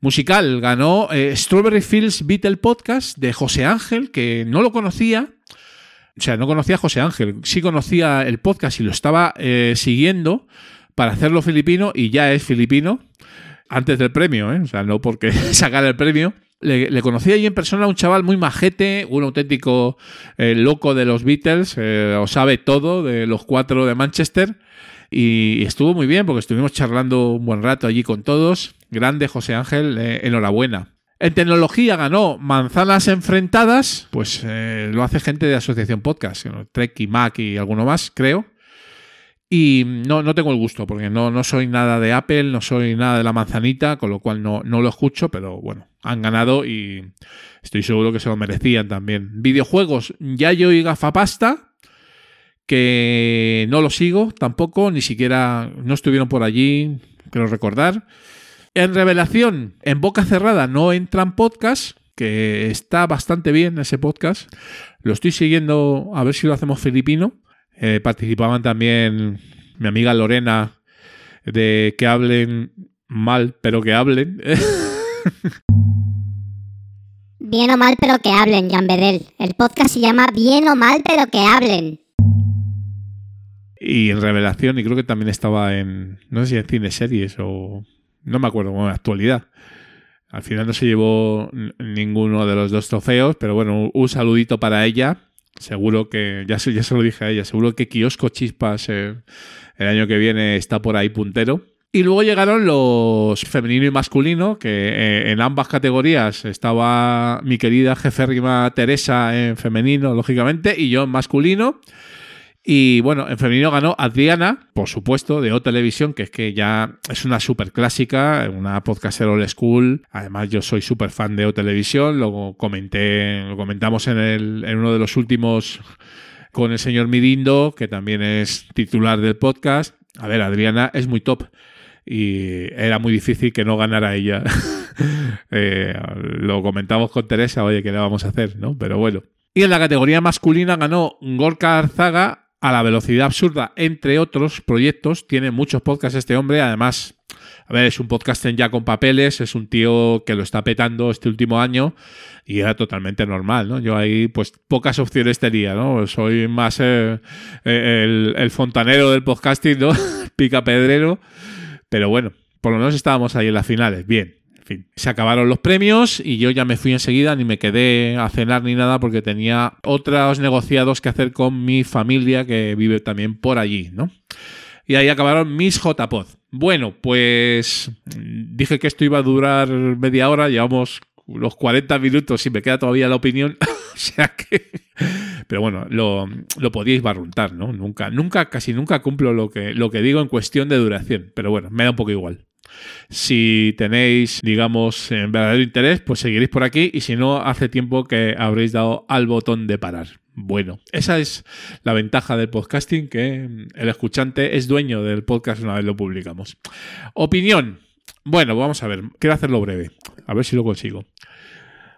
Musical, ganó eh, Strawberry Fields Beatle Podcast de José Ángel, que no lo conocía. O sea, no conocía a José Ángel, sí conocía el podcast y lo estaba siguiendo para hacerlo filipino y ya es filipino antes del premio, ¿eh? o sea, no porque <laughs> sacar el premio. Le, conocí allí en persona a un chaval muy majete, un auténtico eh, loco de los Beatles, eh, o sabe todo de los cuatro de Manchester. Y estuvo muy bien porque estuvimos charlando un buen rato allí con todos. Grande José Ángel, eh, enhorabuena. En tecnología ganó Manzanas Enfrentadas, pues lo hace gente de Asociación Podcast, Trek y Mac y alguno más, creo. Y no, no tengo el gusto, porque no, no soy nada de Apple, no soy nada de la manzanita, con lo cual no, no lo escucho, pero bueno, han ganado y estoy seguro que se lo merecían también. Videojuegos, ya yo y Gafapasta, que no lo sigo tampoco, ni siquiera no estuvieron por allí, quiero recordar. En revelación, en boca cerrada no entran podcast, que está bastante bien ese podcast. Lo estoy siguiendo a ver si lo hacemos filipino eh, participaban también mi amiga Lorena de que hablen mal, pero que hablen. <laughs> Bien o mal, pero que hablen, Jan Bedel. El podcast se llama Bien o mal, pero que hablen. Y en Revelación, y creo que también estaba en, no sé si en cine series o, no me acuerdo, en actualidad. Al final no se llevó ninguno de los dos trofeos, pero bueno, un saludito para ella Seguro que, ya se, ya se lo dije a ella, seguro que Kiosco Chispas eh, el año que viene está por ahí puntero. Y luego llegaron los femenino y masculino, que eh, en ambas categorías estaba mi querida jeférrima Teresa en femenino, lógicamente, y yo en masculino. Y bueno, en femenino ganó Adriana, por supuesto, de O Televisión, que es que ya es una super clásica, una podcaster old school. Además, yo soy súper fan de O Televisión, lo comenté, lo comentamos en, el, en uno de los últimos con el señor Mirindo, que también es titular del podcast. A ver, Adriana es muy top y era muy difícil que no ganara ella. <laughs> Eh, lo comentamos con Teresa, oye, ¿qué le vamos a hacer? ¿no? Pero bueno. Y en la categoría masculina ganó Gorka Arzaga a la velocidad absurda, entre otros proyectos. Tiene muchos podcasts este hombre, además, a ver, es un podcast ya con papeles, es un tío que lo está petando este último año y era totalmente normal, ¿no? Yo ahí, pues, pocas opciones tenía, ¿no? Soy más eh, eh, el, el, fontanero del podcasting, ¿no? <laughs> Pica pedrero, pero bueno, por lo menos estábamos ahí en las finales, bien se acabaron los premios y yo ya me fui enseguida, ni me quedé a cenar ni nada porque tenía otros negociados que hacer con mi familia que vive también por allí, ¿no? Y ahí acabaron mis JPod. Bueno, pues dije que esto iba a durar media hora, llevamos los 40 minutos y me queda todavía la opinión. <laughs> o sea que. Pero bueno, lo, lo, podíais barruntar, ¿no? Nunca, nunca, casi nunca cumplo lo que, lo que digo en cuestión de duración. Pero bueno, me da un poco igual. Si tenéis, digamos, en verdadero interés, pues seguiréis por aquí y si no, hace tiempo que habréis dado al botón de parar. Bueno, esa es la ventaja del podcasting, que el escuchante es dueño del podcast una vez lo publicamos. Opinión. Bueno, vamos a ver, quiero hacerlo breve, a ver si lo consigo.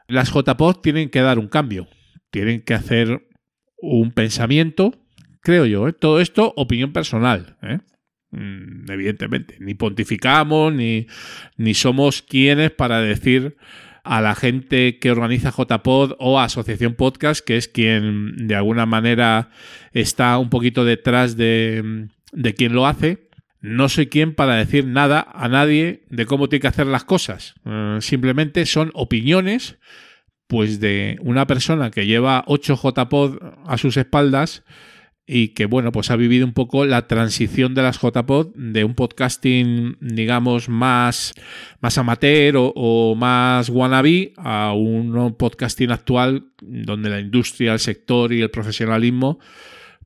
Las JPod tienen que dar un cambio, tienen que hacer un pensamiento, creo yo, ¿eh? todo esto opinión personal. ¿eh? Mm, evidentemente. Ni pontificamos, ni, ni somos quienes para decir a la gente que organiza JPod o Asociación Podcast, que es quien de alguna manera está un poquito detrás de, de quien lo hace. No soy quien para decir nada a nadie de cómo tiene que hacer las cosas. Eh, simplemente son opiniones pues de una persona que lleva 8 JPod a sus espaldas y que bueno, pues ha vivido un poco la transición de las JPod de un podcasting, digamos, más, más amateur o, más wannabe a un podcasting actual donde la industria, el sector y el profesionalismo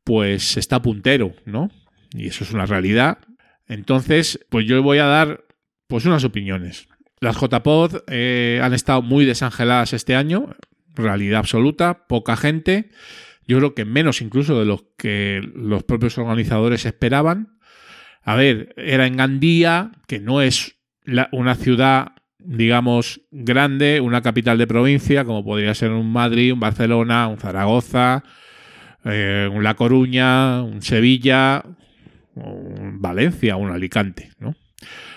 pues está puntero, ¿no? Y eso es una realidad. Entonces, pues yo voy a dar pues unas opiniones. Las JPod eh, han estado muy desangeladas este año, realidad absoluta, poca gente yo creo que menos incluso de lo que los propios organizadores esperaban. A ver, era en Gandía, que no es una ciudad, digamos, grande, una capital de provincia, como podría ser un Madrid, un Barcelona, un Zaragoza, eh, un La Coruña, un Sevilla, un Valencia, un Alicante, ¿no?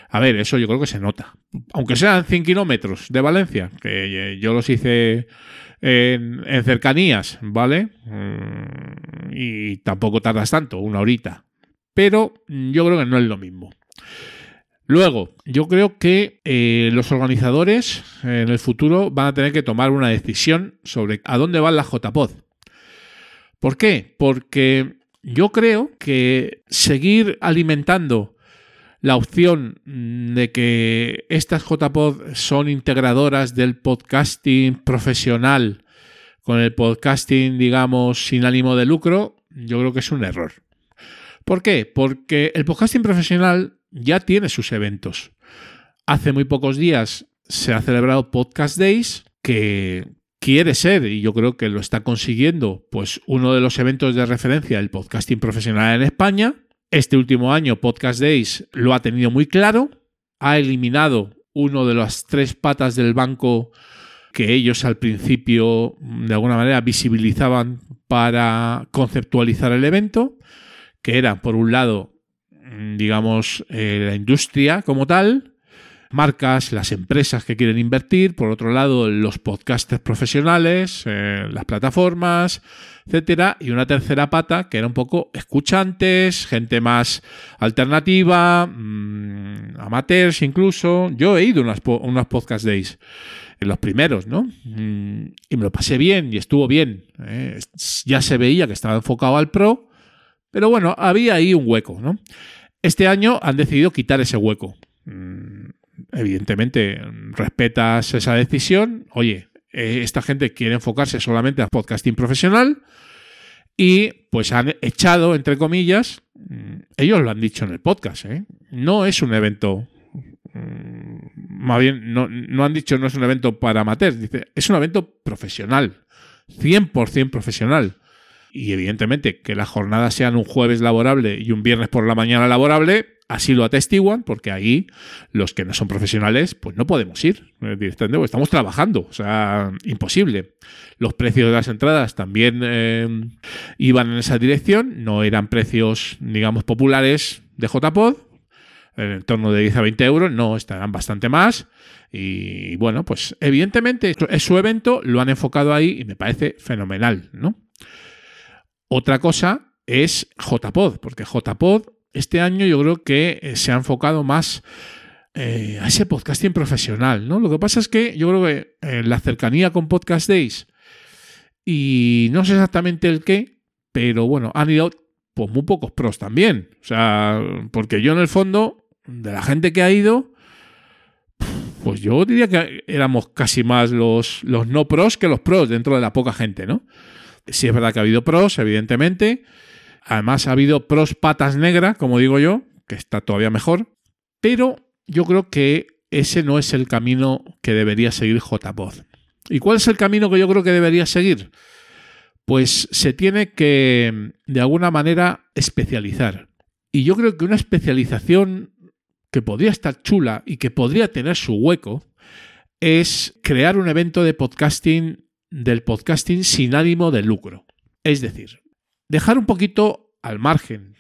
A ver, eso yo creo que se nota. Aunque sean 100 kilómetros de Valencia, que yo los hice en, cercanías, ¿vale? Mm, y tampoco tardas tanto, una horita. Pero yo creo que no es lo mismo. Luego, yo creo que eh, los organizadores en el futuro van a tener que tomar una decisión sobre a dónde van las JPod. ¿Por qué? Porque yo creo que seguir alimentando la opción de que estas JPod son integradoras del podcasting profesional con el podcasting, digamos, sin ánimo de lucro, yo creo que es un error. ¿Por qué? Porque el podcasting profesional ya tiene sus eventos. Hace muy pocos días se ha celebrado Podcast Days, que quiere ser, y yo creo que lo está consiguiendo, pues uno de los eventos de referencia del podcasting profesional en España. Este último año Podcast Days lo ha tenido muy claro, ha eliminado uno de las tres patas del banco que ellos al principio de alguna manera visibilizaban para conceptualizar el evento, que era por un lado Mm, digamos, eh, la industria como tal, marcas, las empresas que quieren invertir, por otro lado, los podcasters profesionales, eh, las plataformas, etcétera, y una tercera pata que era un poco escuchantes, gente más alternativa, mm, amateurs incluso. Yo he ido a unas, podcast days en los primeros, ¿no? Mm, y me lo pasé bien y estuvo bien. ¿eh? Ya se veía que estaba enfocado al pro, pero bueno, había ahí un hueco, ¿no? Este año han decidido quitar ese hueco. Mm, evidentemente, respetas esa decisión. Oye, eh, esta gente quiere enfocarse solamente a podcasting profesional y pues han echado, entre comillas, mm, ellos lo han dicho en el podcast, ¿eh? no es un evento, mm, más bien, no, han dicho no es un evento para amateurs, dice, es un evento profesional, 100% profesional y evidentemente que las jornadas sean un jueves laborable y un viernes por la mañana laborable, así lo atestiguan, porque ahí los que no son profesionales, pues no podemos ir directamente, estamos trabajando, o sea, imposible. Los precios de las entradas también eh, iban en esa dirección, no eran precios, digamos, populares de JPod, en torno de 10 a 20 euros, no, estarán bastante más. Y bueno, pues evidentemente es su evento, lo han enfocado ahí y me parece fenomenal, ¿no? Otra cosa es JPod, porque JPod este año yo creo que eh, se ha enfocado más eh, a ese podcasting profesional, ¿no? Lo que pasa es que yo creo que eh, la cercanía con Podcast Days y no sé exactamente el qué, pero bueno, han ido pues muy pocos pros también. O sea, porque yo en el fondo, de la gente que ha ido, pues yo diría que éramos casi más los, los no pros que los pros dentro de la poca gente, ¿no? Sí es verdad que ha habido pros, evidentemente. Además ha habido pros patas negras, como digo yo, que está todavía mejor. Pero yo creo que ese no es el camino que debería seguir JPod. ¿Y cuál es el camino que yo creo que debería seguir? Pues se tiene que, de alguna manera, especializar. Y yo creo que una especialización que podría estar chula y que podría tener su hueco es crear un evento de podcasting del podcasting sin ánimo de lucro. Es decir, dejar un poquito al margen,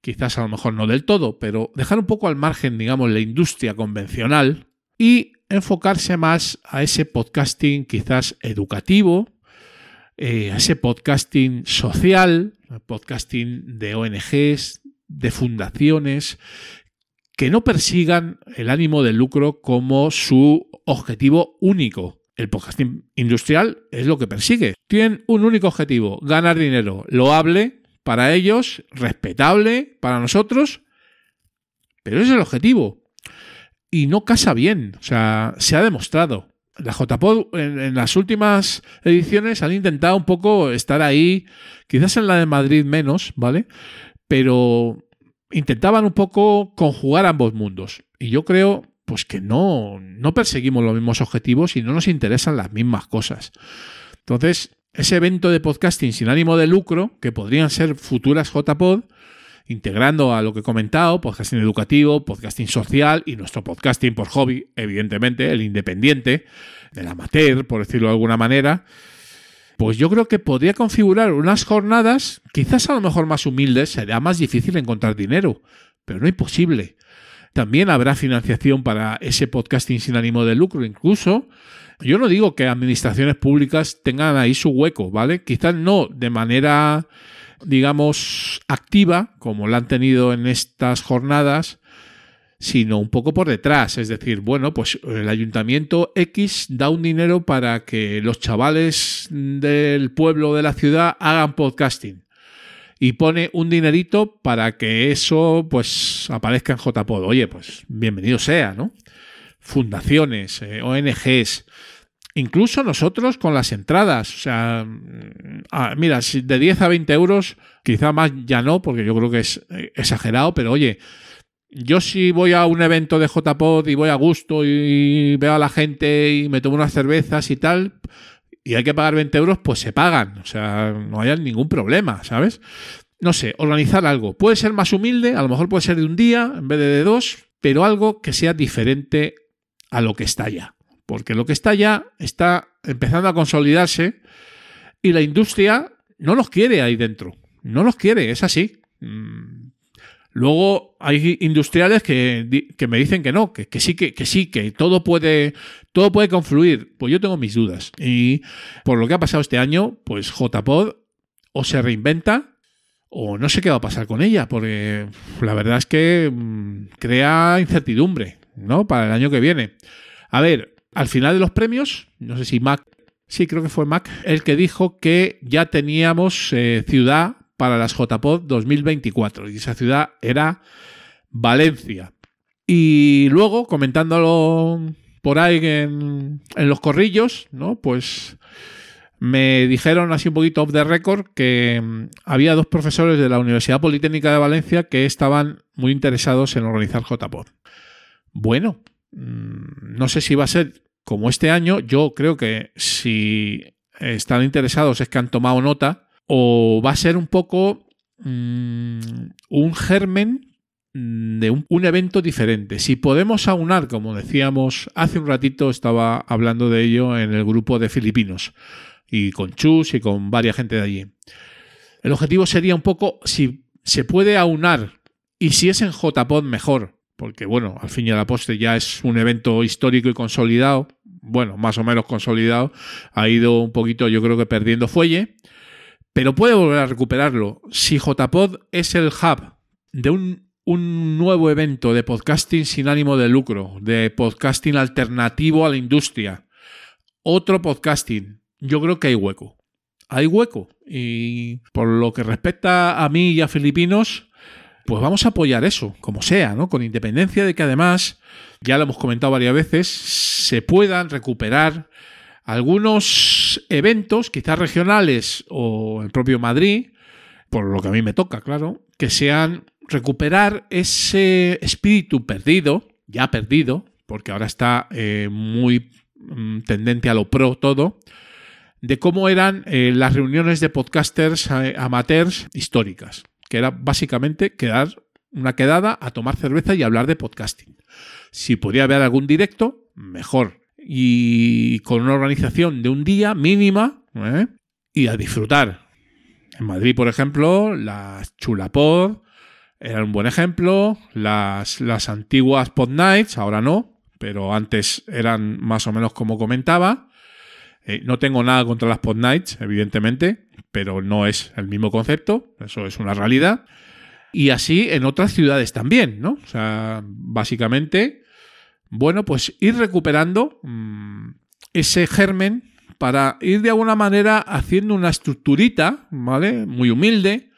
quizás a lo mejor no del todo, pero dejar un poco al margen, digamos, la industria convencional y enfocarse más a ese podcasting quizás educativo, eh, a ese podcasting social, podcasting de ONGs, de fundaciones, que no persigan el ánimo de lucro como su objetivo único, el podcasting industrial es lo que persigue. Tienen un único objetivo, ganar dinero. Loable para ellos, respetable para nosotros, pero es el objetivo. Y no casa bien, o sea, se ha demostrado. La JPod en, en, las últimas ediciones han intentado un poco estar ahí, quizás en la de Madrid menos, ¿vale? Pero intentaban un poco conjugar ambos mundos. Y yo creo pues que no, no perseguimos los mismos objetivos y no nos interesan las mismas cosas. Entonces, ese evento de podcasting sin ánimo de lucro, que podrían ser futuras JPod, integrando a lo que he comentado, podcasting educativo, podcasting social y nuestro podcasting por hobby, evidentemente, el independiente, el amateur, por decirlo de alguna manera, pues yo creo que podría configurar unas jornadas, quizás a lo mejor más humildes, será más difícil encontrar dinero, pero no imposible. También habrá financiación para ese podcasting sin ánimo de lucro, incluso. Yo no digo que administraciones públicas tengan ahí su hueco, ¿vale? Quizás no de manera, digamos, activa, como la han tenido en estas jornadas, sino un poco por detrás. Es decir, bueno, pues el ayuntamiento X da un dinero para que los chavales del pueblo de la ciudad hagan podcasting. Y pone un dinerito para que eso pues aparezca en JPod. Oye, pues bienvenido sea, ¿no? Fundaciones, eh, ONGs, incluso nosotros con las entradas. O sea, ah, mira, de 10 a 20 euros, quizá más ya no, porque yo creo que es eh, exagerado, pero oye, yo si voy a un evento de JPod y voy a gusto y veo a la gente y me tomo unas cervezas y tal, y hay que pagar 20 euros, pues se pagan. O sea, no hay ningún problema, ¿sabes? No sé, organizar algo. Puede ser más humilde, a lo mejor puede ser de un día en vez de de dos, pero algo que sea diferente a lo que está ya. Porque lo que está ya está empezando a consolidarse y la industria no los quiere ahí dentro. No los quiere, es así. Luego hay industriales que, me dicen que no, que, sí, que, que, sí, que todo puede, todo puede confluir. Pues yo tengo mis dudas. Y por lo que ha pasado este año, pues JPod o se reinventa o no sé qué va a pasar con ella, porque la verdad es que mm, crea incertidumbre, ¿no? Para el año que viene. A ver, al final de los premios, no sé si Mac, sí, creo que fue Mac, el que dijo que ya teníamos eh, ciudad para las JPod 2024 y esa ciudad era Valencia. Y luego, comentándolo por ahí en, los corrillos, ¿no? Pues me dijeron así un poquito off the record que mm, había dos profesores de la Universidad Politécnica de Valencia que estaban muy interesados en organizar JPod. Bueno, mm, no sé si va a ser como este año. Yo creo que si están interesados es que han tomado nota o va a ser un poco mm, un germen de un, evento diferente. Si podemos aunar, como decíamos hace un ratito, estaba hablando de ello en el grupo de filipinos y con Chus y con varias gente de allí. El objetivo sería un poco si se puede aunar y si es en JPod mejor, porque bueno, al fin y al poste ya es un evento histórico y consolidado, bueno, más o menos consolidado, ha ido un poquito yo creo que perdiendo fuelle pero puede volver a recuperarlo. Si JPod es el hub de un, nuevo evento de podcasting sin ánimo de lucro, de podcasting alternativo a la industria, otro podcasting, yo creo que hay hueco. Hay hueco. Y por lo que respecta a mí y a Filipinos, pues vamos a apoyar eso, como sea, ¿no? Con independencia de que además, ya lo hemos comentado varias veces, se puedan recuperar algunos eventos, quizás regionales o el propio Madrid, por lo que a mí me toca, claro, que sean recuperar ese espíritu perdido, ya perdido, porque ahora está eh, muy mm, tendente a lo pro todo, de cómo eran eh, las reuniones de podcasters eh, amateurs históricas, que era básicamente quedar una quedada a tomar cerveza y hablar de podcasting. Si podía haber algún directo, mejor y con una organización de un día mínima ¿eh? y a disfrutar. En Madrid, por ejemplo, las Chulapod eran un buen ejemplo, las, las antiguas Pod Nights, ahora no, pero antes eran más o menos como comentaba. Eh, no tengo nada contra las Pod Nights, evidentemente, pero no es el mismo concepto, eso es una realidad. Y así en otras ciudades también, ¿no? O sea, básicamente bueno, pues ir recuperando mm, ese germen para ir de alguna manera haciendo una estructurita, ¿vale? Muy humilde,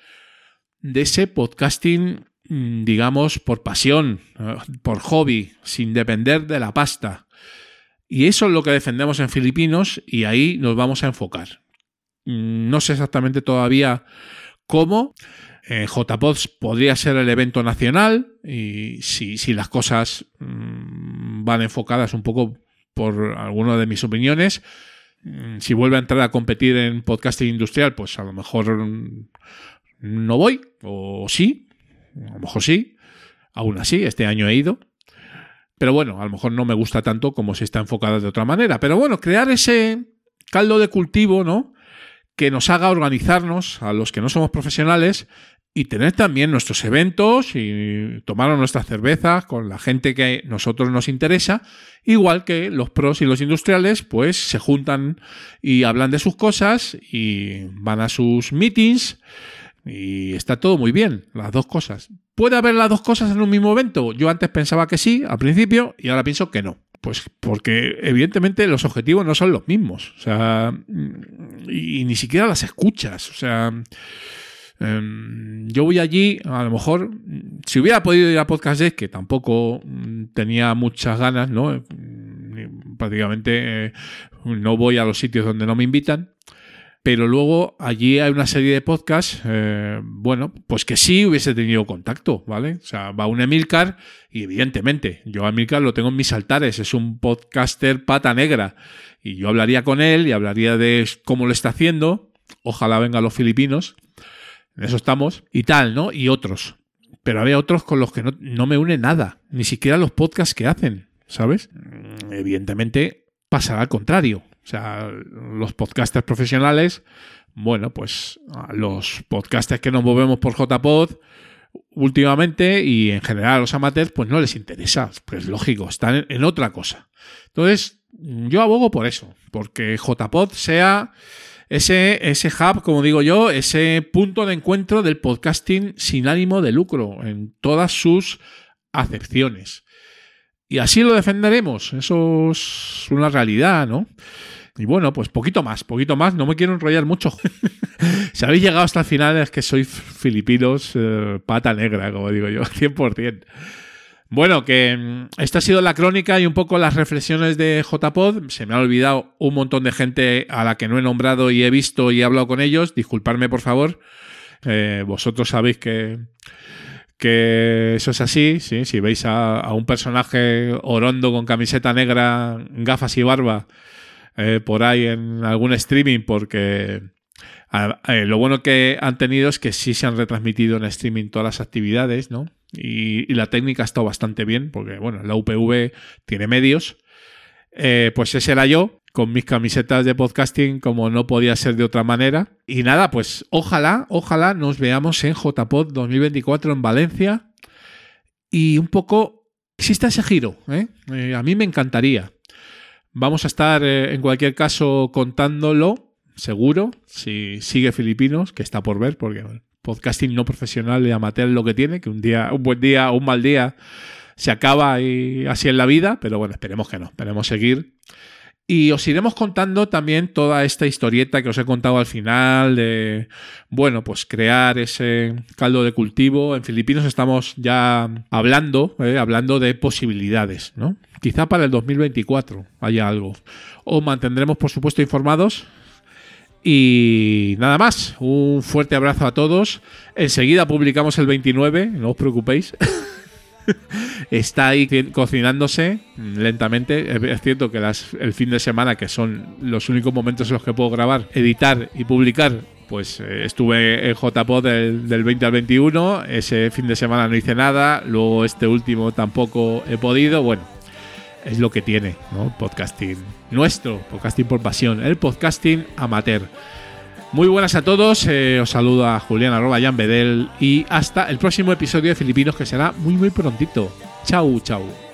de ese podcasting, mm, digamos, por pasión, eh, por hobby, sin depender de la pasta. Y eso es lo que defendemos en Filipinos y ahí nos vamos a enfocar. Mm, no sé exactamente todavía cómo, eh, JPODs podría ser el evento nacional y si, las cosas van enfocadas un poco por alguna de mis opiniones, mm, si vuelve a entrar a competir en podcasting industrial, pues a lo mejor mm, no voy, o sí, a lo mejor sí, aún así, este año he ido. Pero bueno, a lo mejor no me gusta tanto como si está enfocada de otra manera. Pero bueno, crear ese caldo de cultivo, ¿no? Que nos haga organizarnos a los que no somos profesionales y tener también nuestros eventos y tomar nuestras cervezas con la gente que a nosotros nos interesa, igual que los pros y los industriales, pues se juntan y hablan de sus cosas y van a sus meetings Y está todo muy bien, las dos cosas. ¿Puede haber las dos cosas en un mismo evento? Yo antes pensaba que sí, al principio, y ahora pienso que no. Pues porque evidentemente los objetivos no son los mismos. O sea, y, ni siquiera las escuchas. O sea, yo voy allí, a lo mejor, si hubiera podido ir a Podcast Day, que tampoco mm, tenía muchas ganas, ¿no? Mm, prácticamente eh, no voy a los sitios donde no me invitan pero luego allí hay una serie de podcasts, eh, bueno, pues que sí hubiese tenido contacto, ¿vale? O sea, va un Emilcar y evidentemente yo a Emilcar lo tengo en mis altares, es un podcaster pata negra y yo hablaría con él y hablaría de cómo lo está haciendo, ojalá vengan los filipinos, en eso estamos, y tal, ¿no? Y otros. Pero había otros con los que no, no me une nada, ni siquiera los podcasts que hacen, ¿sabes? Evidentemente pasará al contrario. O sea, los podcasters profesionales, bueno, pues los podcasters que nos movemos por JPod últimamente y en general a los amateurs, pues no les interesa. Pues lógico, están en, otra cosa. Entonces, yo abogo por eso, porque JPod sea ese, ese hub, como digo yo, ese punto de encuentro del podcasting sin ánimo de lucro en todas sus acepciones. Y así lo defenderemos. Eso es una realidad, ¿no? Y bueno, pues poquito más, poquito más. No me quiero enrollar mucho. <laughs> si habéis llegado hasta el final es que sois filipinos eh, pata negra, como digo yo, <laughs> 100%. Bueno, que mm, esta ha sido la crónica y un poco las reflexiones de JPod. Se me ha olvidado un montón de gente a la que no he nombrado y he visto y he hablado con ellos. Disculparme, por favor. Eh, vosotros sabéis que, que eso es así. ¿sí? Si veis a, a un personaje orondo con camiseta negra, gafas y barba eh, por ahí en algún streaming porque eh, lo bueno que han tenido es que sí se han retransmitido en streaming todas las actividades, ¿no? Y, la técnica ha estado bastante bien porque, bueno, la UPV tiene medios. Eh, pues ese era yo, con mis camisetas de podcasting como no podía ser de otra manera. Y nada, pues ojalá, ojalá nos veamos en JPod 2024 en Valencia. Y un poco exista ese giro, a mí me encantaría. Vamos a estar, eh, en cualquier caso, contándolo, seguro, si sigue Filipinos, que está por ver, porque podcasting no profesional y amateur lo que tiene, que un día, un buen día o un mal día se acaba y así en la vida, pero bueno, esperemos que no, esperemos seguir. Y os iremos contando también toda esta historieta que os he contado al final de, bueno, pues crear ese caldo de cultivo. En Filipinos estamos ya hablando, eh, hablando de posibilidades, ¿no? Quizá para el 2024 haya algo. Os mantendremos, por supuesto, informados. Y nada más, un fuerte abrazo a todos. Enseguida publicamos el 29, no os preocupéis. <laughs> Está ahí cocinándose lentamente. Es cierto que las, el fin de semana, que son los únicos momentos en los que puedo grabar, editar y publicar, pues eh, estuve en JPod del, del 20 al 21. Ese fin de semana no hice nada. Luego este último tampoco he podido. Bueno, es lo que tiene, ¿no? Podcasting nuestro, podcasting por pasión, el podcasting amateur. Muy buenas a todos, eh, os saludo a Julián arroba Jan Bedel y hasta el próximo episodio de Filipinos que será muy muy prontito. Chau, chau.